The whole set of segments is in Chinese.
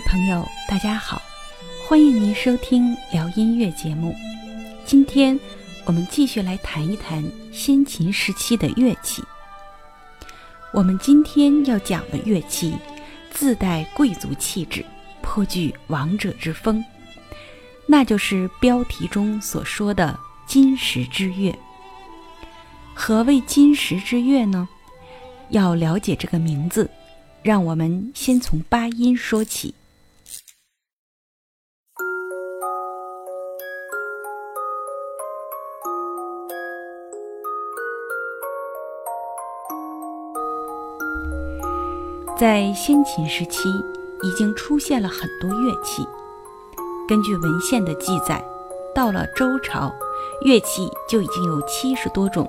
朋友，大家好，欢迎您收听聊音乐节目。今天我们继续来谈一谈先秦时期的乐器。我们今天要讲的乐器自带贵族气质，颇具王者之风，那就是标题中所说的金石之乐。何谓金石之乐呢？要了解这个名字。让我们先从八音说起。在先秦时期，已经出现了很多乐器。根据文献的记载，到了周朝，乐器就已经有七十多种。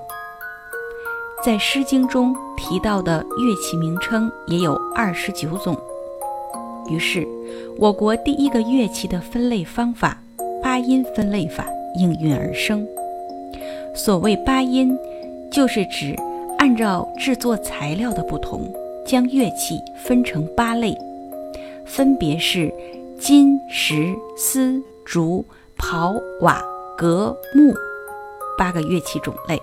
在《诗经》中提到的乐器名称也有二十九种，于是我国第一个乐器的分类方法——八音分类法应运而生。所谓八音，就是指按照制作材料的不同，将乐器分成八类，分别是金、石、丝、竹、刨、瓦、革、木八个乐器种类。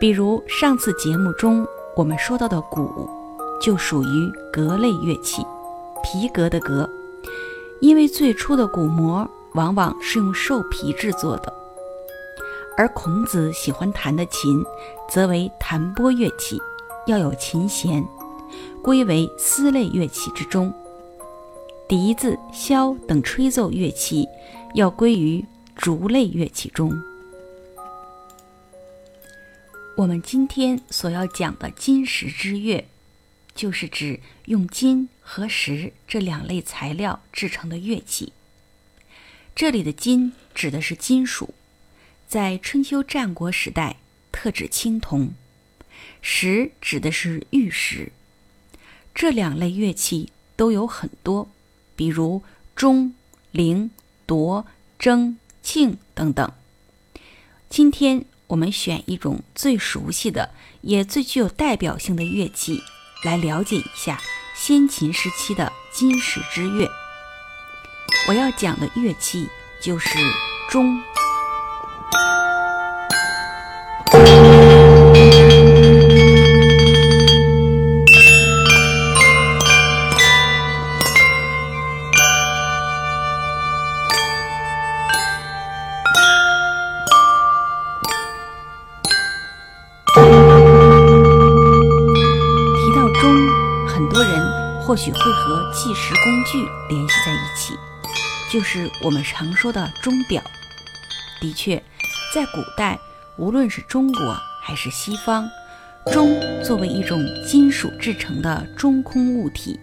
比如上次节目中我们说到的鼓，就属于革类乐器，皮革的革，因为最初的鼓膜往往是用兽皮制作的。而孔子喜欢弹的琴，则为弹拨乐器，要有琴弦，归为丝类乐器之中。笛子、箫等吹奏乐器，要归于竹类乐器中。我们今天所要讲的金石之乐，就是指用金和石这两类材料制成的乐器。这里的金指的是金属，在春秋战国时代特指青铜；石指的是玉石。这两类乐器都有很多，比如钟、铃、铎、筝、磬等等。今天。我们选一种最熟悉的，也最具有代表性的乐器，来了解一下先秦时期的金石之乐。我要讲的乐器就是钟。计时工具联系在一起，就是我们常说的钟表。的确，在古代，无论是中国还是西方，钟作为一种金属制成的中空物体，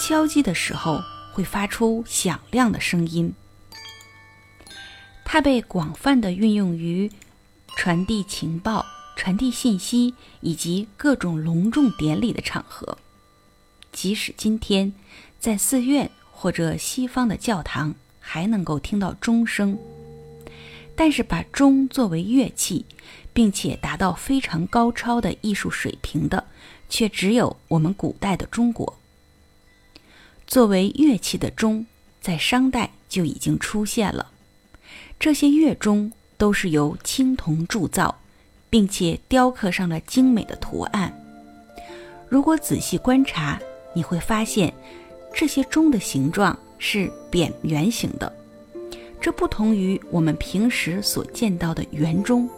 敲击的时候会发出响亮的声音。它被广泛的运用于传递情报、传递信息以及各种隆重典礼的场合。即使今天，在寺院或者西方的教堂还能够听到钟声，但是把钟作为乐器，并且达到非常高超的艺术水平的，却只有我们古代的中国。作为乐器的钟，在商代就已经出现了。这些乐钟都是由青铜铸造，并且雕刻上了精美的图案。如果仔细观察，你会发现，这些钟的形状是扁圆形的，这不同于我们平时所见到的圆钟。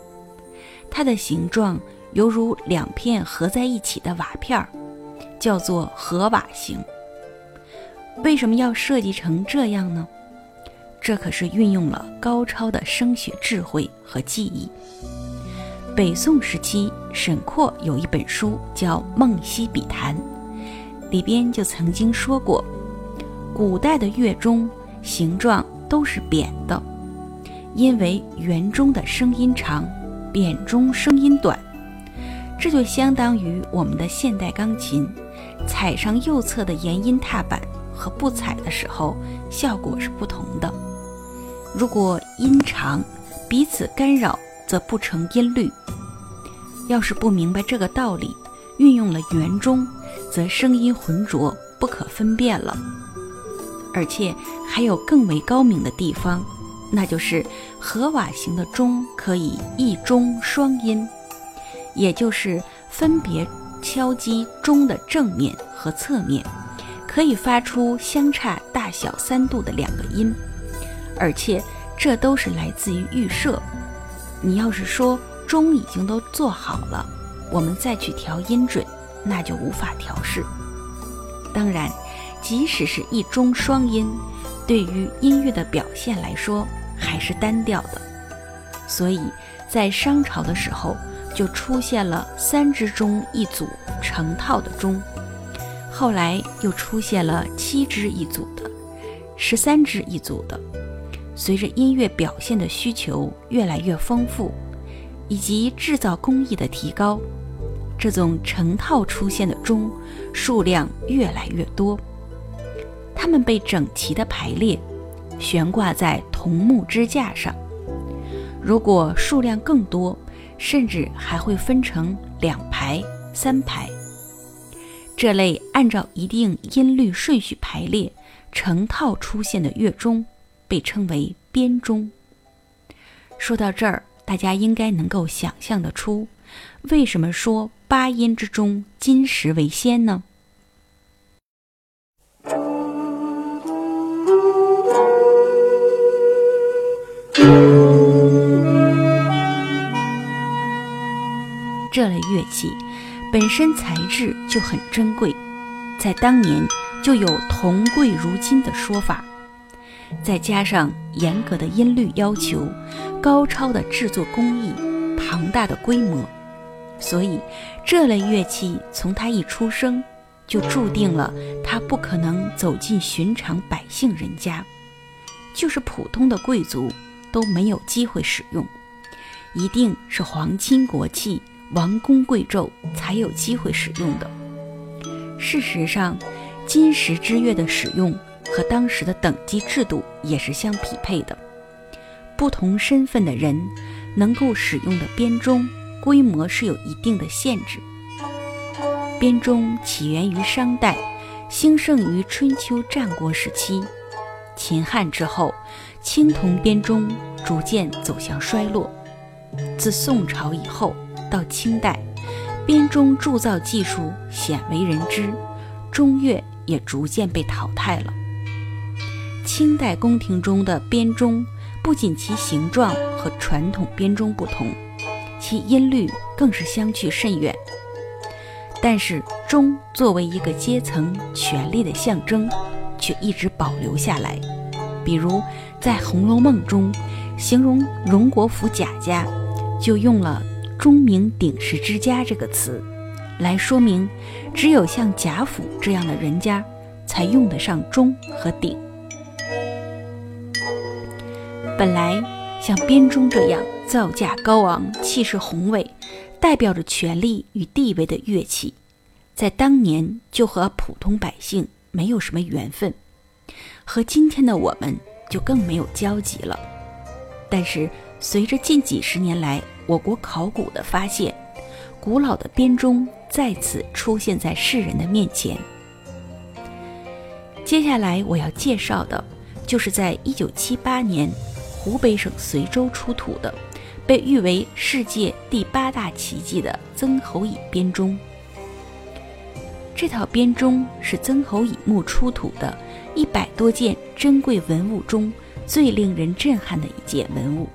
它的形状犹如两片合在一起的瓦片儿，叫做合瓦形。为什么要设计成这样呢？这可是运用了高超的声学智慧和技艺。北宋时期，沈括有一本书叫《梦溪笔谈》。里边就曾经说过，古代的乐钟形状都是扁的，因为圆钟的声音长，扁钟声音短，这就相当于我们的现代钢琴，踩上右侧的延音踏板和不踩的时候效果是不同的。如果音长，彼此干扰则不成音律。要是不明白这个道理，运用了圆钟。则声音浑浊，不可分辨了。而且还有更为高明的地方，那就是和瓦型的钟可以一钟双音，也就是分别敲击钟的正面和侧面，可以发出相差大小三度的两个音，而且这都是来自于预设。你要是说钟已经都做好了，我们再去调音准，那就无法调试。当然。即使是一中双音，对于音乐的表现来说还是单调的，所以在商朝的时候就出现了三支钟一组成套的钟，后来又出现了七支一组的、十三支一组的。随着音乐表现的需求越来越丰富，以及制造工艺的提高，这种成套出现的钟数量越来越多。它们被整齐地排列，悬挂在桐木支架上。如果数量更多，甚至还会分成两排、三排。这类按照一定音律顺序排列、成套出现的乐钟，被称为编钟。说到这儿，大家应该能够想象得出，为什么说八音之中金石为先呢？这类乐器本身材质就很珍贵，在当年就有“铜贵如金”的说法，再加上严格的音律要求、高超的制作工艺、庞大的规模，所以这类乐器从它一出生就注定了它不可能走进寻常百姓人家，就是普通的贵族。都没有机会使用，一定是皇亲国戚、王公贵胄才有机会使用的。事实上，金石之乐的使用和当时的等级制度也是相匹配的。不同身份的人能够使用的编钟规模是有一定的限制。编钟起源于商代，兴盛于春秋战国时期，秦汉之后。青铜编钟逐渐走向衰落，自宋朝以后到清代，编钟铸造技术鲜为人知，钟乐也逐渐被淘汰了。清代宫廷中的编钟不仅其形状和传统编钟不同，其音律更是相去甚远。但是钟作为一个阶层权力的象征，却一直保留下来。比如，在《红楼梦》中，形容荣国府贾家，就用了“钟鸣鼎食之家”这个词，来说明只有像贾府这样的人家，才用得上钟和鼎。本来像编钟这样造价高昂、气势宏伟、代表着权力与地位的乐器，在当年就和普通百姓没有什么缘分。和今天的我们就更没有交集了。但是随着近几十年来我国考古的发现，古老的编钟再次出现在世人的面前。接下来我要介绍的，就是在1978年湖北省随州出土的，被誉为世界第八大奇迹的曾侯乙编钟。这套编钟是曾侯乙墓出土的。一百多件珍贵文物中最令人震撼的一件文物。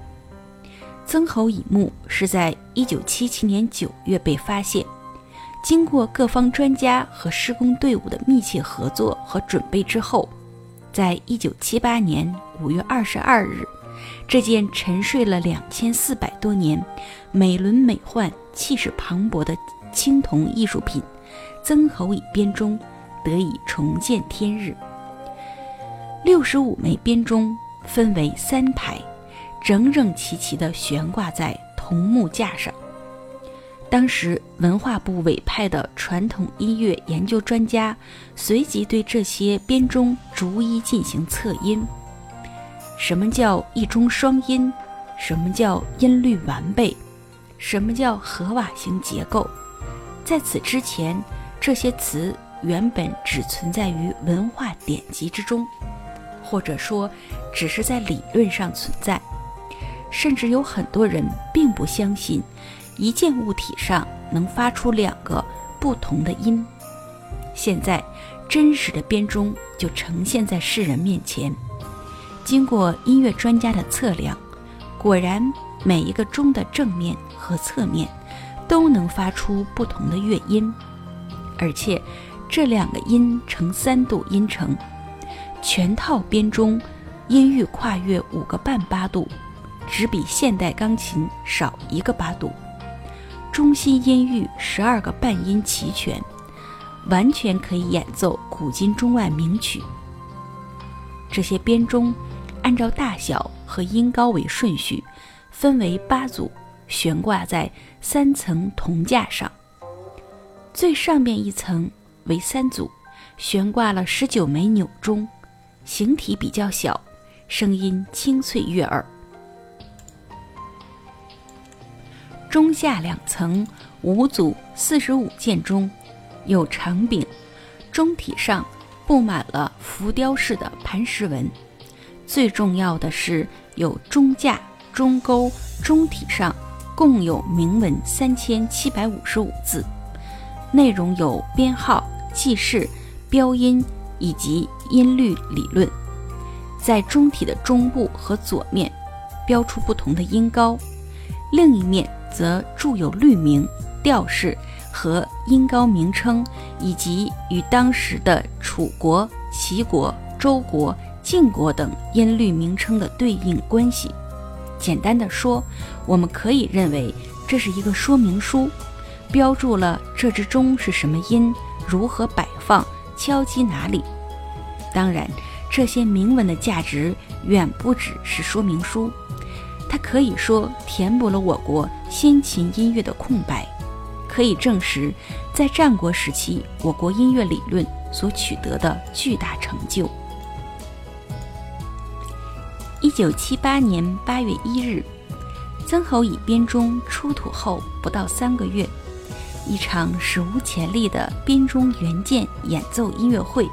曾侯乙墓是在一九七七年九月被发现，经过各方专家和施工队伍的密切合作和准备之后，在一九七八年五月二十二日，这件沉睡了两千四百多年、美轮美奂、气势磅礴的青铜艺术品——曾侯乙编钟得以重见天日。六十五枚编钟分为三排，整整齐齐地悬挂在铜木架上。当时文化部委派的传统音乐研究专家随即对这些编钟逐一进行测音。什么叫一钟双音？什么叫音律完备？什么叫合瓦型结构？在此之前，这些词原本只存在于文化典籍之中。或者说只是在理论上存在。甚至有很多人并不相信一件物体上能发出两个不同的音。现在，真实的编钟就呈现在世人面前。经过音乐专家的测量，果然每一个钟的正面和侧面都能发出不同的乐音，而且这两个音呈三度音程。全套编钟音域跨越五个半八度。只比现代钢琴少一个八度，中心音域十二个半音齐全，完全可以演奏古今中外名曲。这些编钟按照大小和音高为顺序，分为八组，悬挂在三层铜架上。最上面一层为三组，悬挂了十九枚钮钟，形体比较小，声音清脆悦耳。中下两层五组四十五件钟，有长柄，钟体上布满了浮雕式的磐石纹。最重要的是有钟架、钟钩，钟体上共有铭文三千七百五十五字，内容有编号、记事、标音以及音律理论。在钟体的中部和左面，标出不同的音高，另一面。则注有律名、调式和音高名称，以及与当时的楚国、齐国、周国、晋国等音律名称的对应关系。简单的说，我们可以认为这是一个说明书，标注了这支钟是什么音、如何摆放、敲击哪里。当然，这些铭文的价值远不只是说明书。它可以说填补了我国先秦音乐的空白，可以证实在战国时期我国音乐理论所取得的巨大成就。一九七八年八月一日，曾侯乙编钟出土后不到三个月，一场史无前例的编钟原件演奏音乐会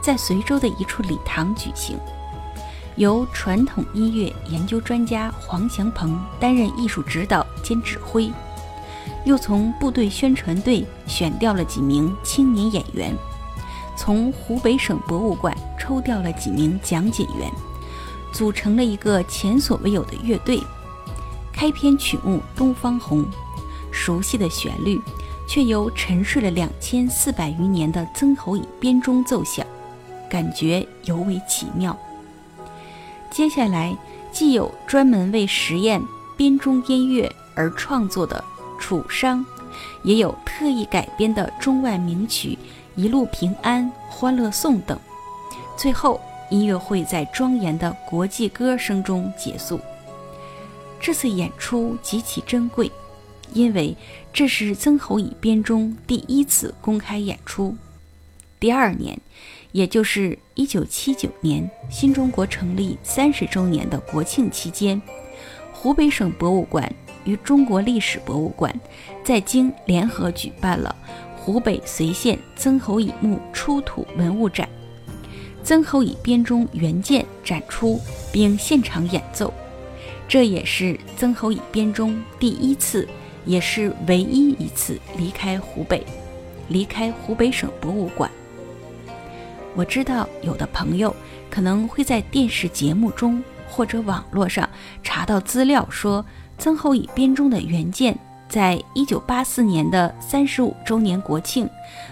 在随州的一处礼堂举行。由传统音乐研究专家黄祥鹏担任艺术指导兼指挥，又从部队宣传队选调了几名青年演员，从湖北省博物馆抽调了几名讲解员，组成了一个前所未有的乐队。开篇曲目《东方红》，熟悉的旋律，却由沉睡了两千四百余年的曾侯乙编钟奏响，感觉尤为奇妙。接下来，既有专门为实验编钟音乐而创作的《楚商》，也有特意改编的中外名曲《一路平安》《欢乐颂》等。最后，音乐会在庄严的国际歌声中结束。这次演出极其珍贵，因为这是曾侯乙编钟第一次公开演出。第二年。也就是一九七九年新中国成立三十周年的国庆期间，湖北省博物馆与中国历史博物馆在京联合举办了湖北随县曾侯乙墓出土文物展，曾侯乙编钟原件展出并现场演奏，这也是曾侯乙编钟第一次，也是唯一一次离开湖北，离开湖北省博物馆。我知道有的朋友可能会在电视节目中或者网络上查到资料，说曾侯乙编钟的原件在一九八四年的三十五周年国庆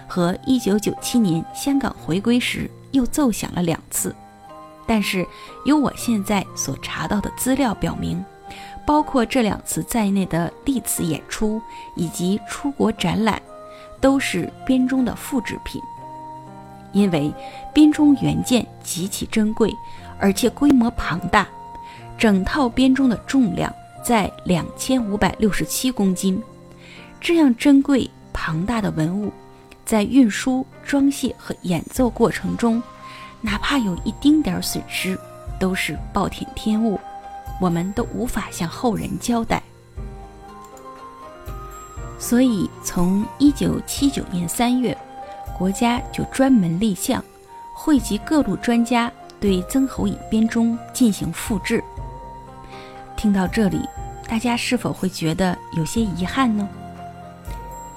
和一九九七年香港回归时又奏响了两次。但是，由我现在所查到的资料表明，包括这两次在内的历次演出以及出国展览，都是编钟的复制品。因为编钟原件极其珍贵，而且规模庞大，整套编钟的重量在两千五百六十七公斤。这样珍贵庞大的文物，在运输、装卸和演奏过程中，哪怕有一丁点损失，都是暴殄天物，我们都无法向后人交代。所以，从一九七九年三月。国家就专门立项，汇集各路专家对曾侯乙编钟进行复制。听到这里，大家是否会觉得有些遗憾呢？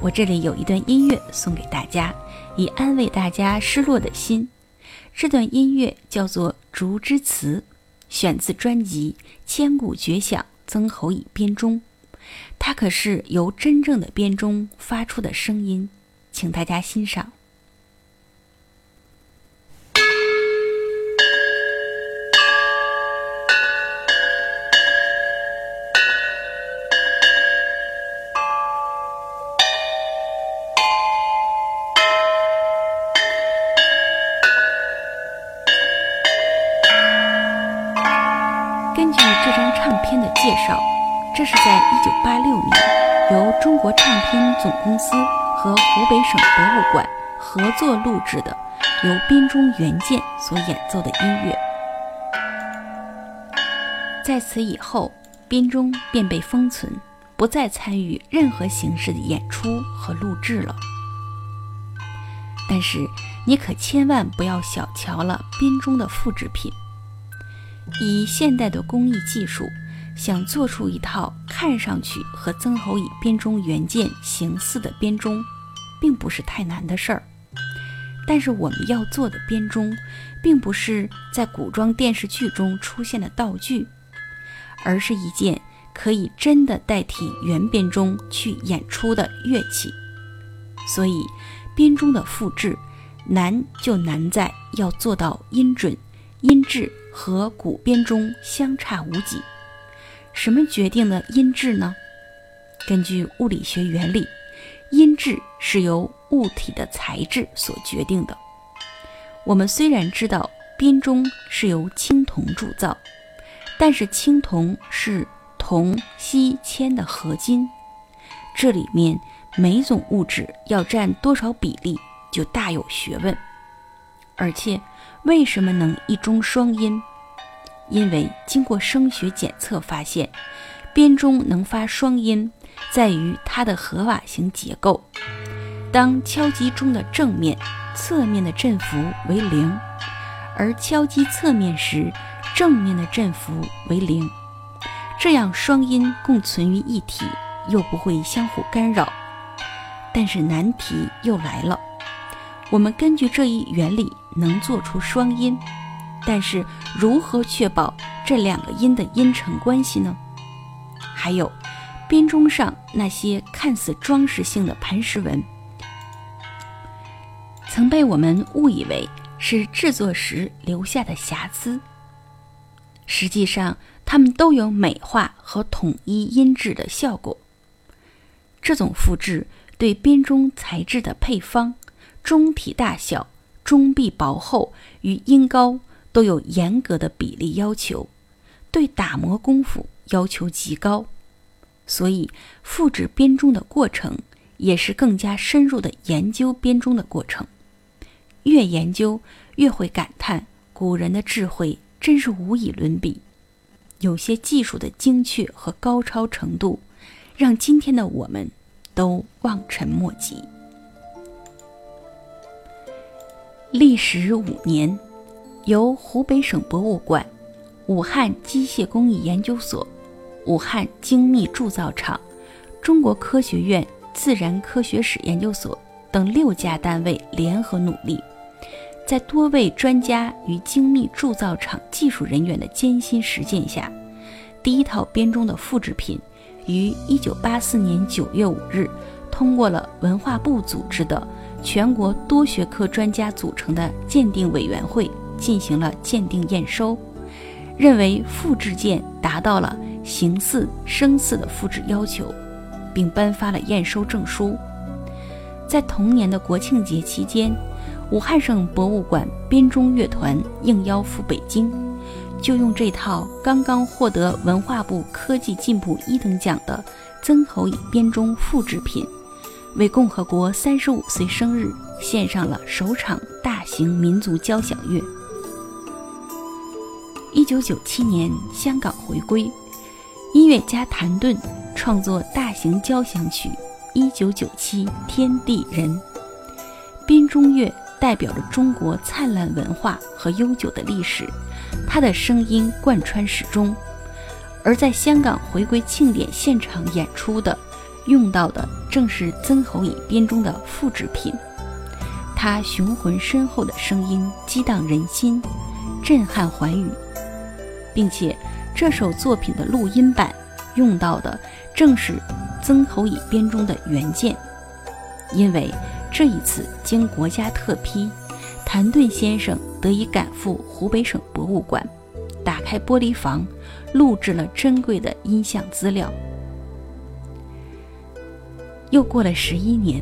我这里有一段音乐送给大家，以安慰大家失落的心。这段音乐叫做《竹枝词》，选自专辑《千古绝响·曾侯乙编钟》，它可是由真正的编钟发出的声音，请大家欣赏。省博物馆合作录制的，由编钟原件所演奏的音乐。在此以后，编钟便被封存，不再参与任何形式的演出和录制了。但是，你可千万不要小瞧了编钟的复制品。以现代的工艺技术，想做出一套看上去和曾侯乙编钟原件形似的编钟，并不是太难的事儿。但是我们要做的编钟，并不是在古装电视剧中出现的道具，而是一件可以真的代替原编钟去演出的乐器。所以，编钟的复制难就难在要做到音准、音质。和古编钟相差无几。什么决定了音质呢？根据物理学原理，音质是由物体的材质所决定的。我们虽然知道编钟是由青铜铸造，但是青铜是铜、锡、铅的合金，这里面每种物质要占多少比例，就大有学问。而且，为什么能一中双音？因为经过声学检测发现，编钟能发双音，在于它的合瓦型结构。当敲击钟的正面、侧面的振幅为零，而敲击侧面时，正面的振幅为零，这样双音共存于一体，又不会相互干扰。但是难题又来了。我们根据这一原理能做出双音，但是如何确保这两个音的音程关系呢？还有，编钟上那些看似装饰性的磐石纹，曾被我们误以为是制作时留下的瑕疵，实际上它们都有美化和统一音质的效果。这种复制对编钟材质的配方。钟体大小、钟壁薄厚与音高都有严格的比例要求，对打磨功夫要求极高，所以复制编钟的过程也是更加深入的研究编钟的过程。越研究越会感叹古人的智慧真是无以伦比，有些技术的精确和高超程度，让今天的我们都望尘莫及。历时五年，由湖北省博物馆、武汉机械工艺研究所、武汉精密铸造厂、中国科学院自然科学史研究所等六家单位联合努力，在多位专家与精密铸造厂技术人员的艰辛实践下，第一套编钟的复制品于1984年9月5日通过了文化部组织的。全国多学科专家组成的鉴定委员会进行了鉴定验收，认为复制件达到了形似声似的复制要求，并颁发了验收证书。在同年的国庆节期间，武汉省博物馆编钟乐团应邀赴北京，就用这套刚刚获得文化部科技进步一等奖的曾侯乙编钟复制品。为共和国三十五岁生日献上了首场大型民族交响乐。一九九七年香港回归，音乐家谭盾创作大型交响曲《一九九七天地人》。编钟乐代表着中国灿烂文化和悠久的历史，他的声音贯穿始终。而在香港回归庆典现场演出的，用到的正是曾侯乙编钟的复制品。他雄浑深厚的声音激荡人心，震撼寰宇，并且这首作品的录音版用到的正是曾侯乙编钟的原件。因为这一次经国家特批，谭盾先生得以赶赴湖北省博物馆，打开玻璃房。录制了珍贵的音像资料。又过了十一年，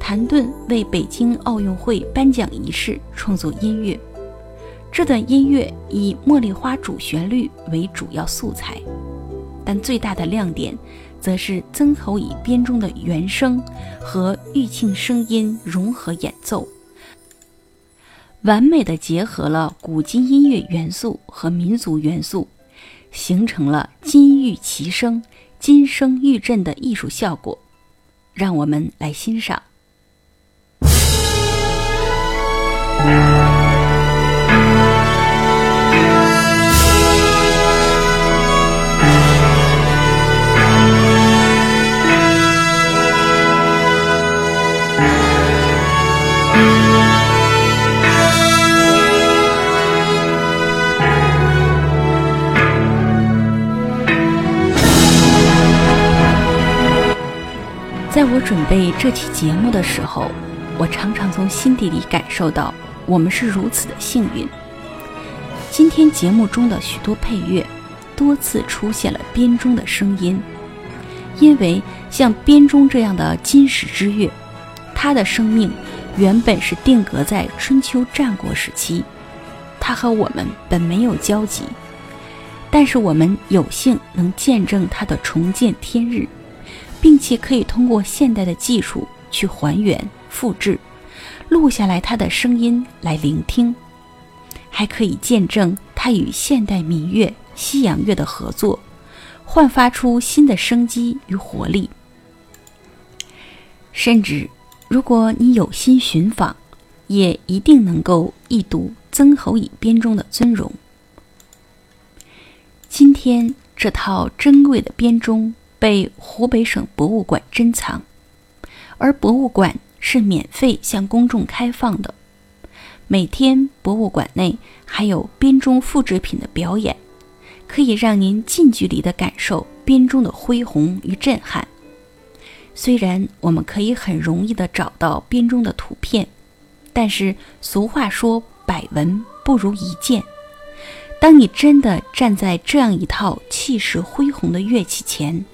谭盾为北京奥运会颁奖仪式创作音乐。这段音乐以《茉莉花》主旋律为主要素材，但最大的亮点，则是曾侯乙编钟的原声和玉磬声音融合演奏，完美的结合了古今音乐元素和民族元素。形成了金玉齐声、金声玉振的艺术效果，让我们来欣赏。在我准备这期节目的时候，我常常从心底里感受到，我们是如此的幸运。今天节目中的许多配乐，多次出现了编钟的声音，因为像编钟这样的金石之乐，它的生命原本是定格在春秋战国时期，它和我们本没有交集，但是我们有幸能见证它的重见天日。并且可以通过现代的技术去还原、复制、录下来它的声音来聆听，还可以见证它与现代民乐、西洋乐的合作，焕发出新的生机与活力。甚至，如果你有心寻访，也一定能够一睹曾侯乙编钟的尊容。今天这套珍贵的编钟。被湖北省博物馆珍藏，而博物馆是免费向公众开放的。每天，博物馆内还有编钟复制品的表演，可以让您近距离地感受编钟的恢宏与震撼。虽然我们可以很容易地找到编钟的图片，但是俗话说“百闻不如一见”。当你真的站在这样一套气势恢宏的乐器前，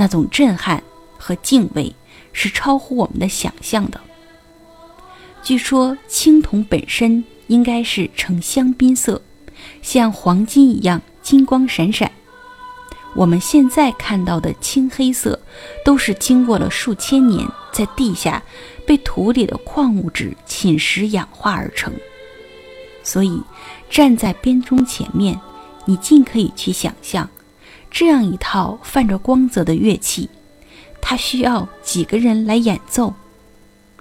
那种震撼和敬畏是超乎我们的想象的。据说青铜本身应该是呈香槟色，像黄金一样金光闪闪。我们现在看到的青黑色，都是经过了数千年在地下被土里的矿物质侵蚀氧化而成。所以，站在编钟前面，你尽可以去想象。这样一套泛着光泽的乐器，它需要几个人来演奏？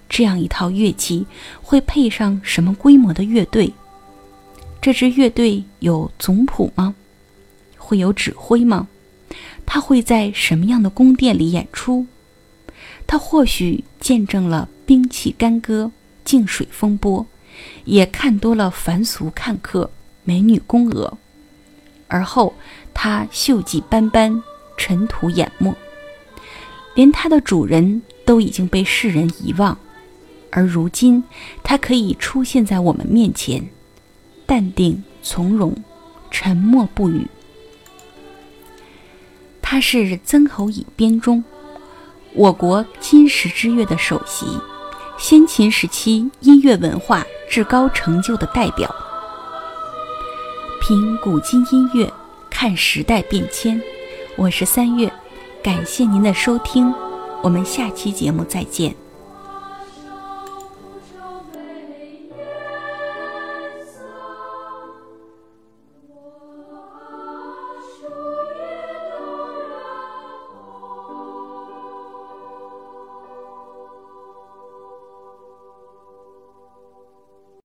这样一套乐器会配上什么规模的乐队？这支乐队有总谱吗？会有指挥吗？他会在什么样的宫殿里演出？他或许见证了兵器干戈、静水风波，也看多了凡俗看客、美女宫娥，而后。它锈迹斑斑，尘土掩没，连它的主人都已经被世人遗忘，而如今，它可以出现在我们面前，淡定从容，沉默不语。他是曾侯乙编钟，我国金石之乐的首席，先秦时期音乐文化至高成就的代表，听古今音乐。看时代变迁，我是三月，感谢您的收听，我们下期节目再见。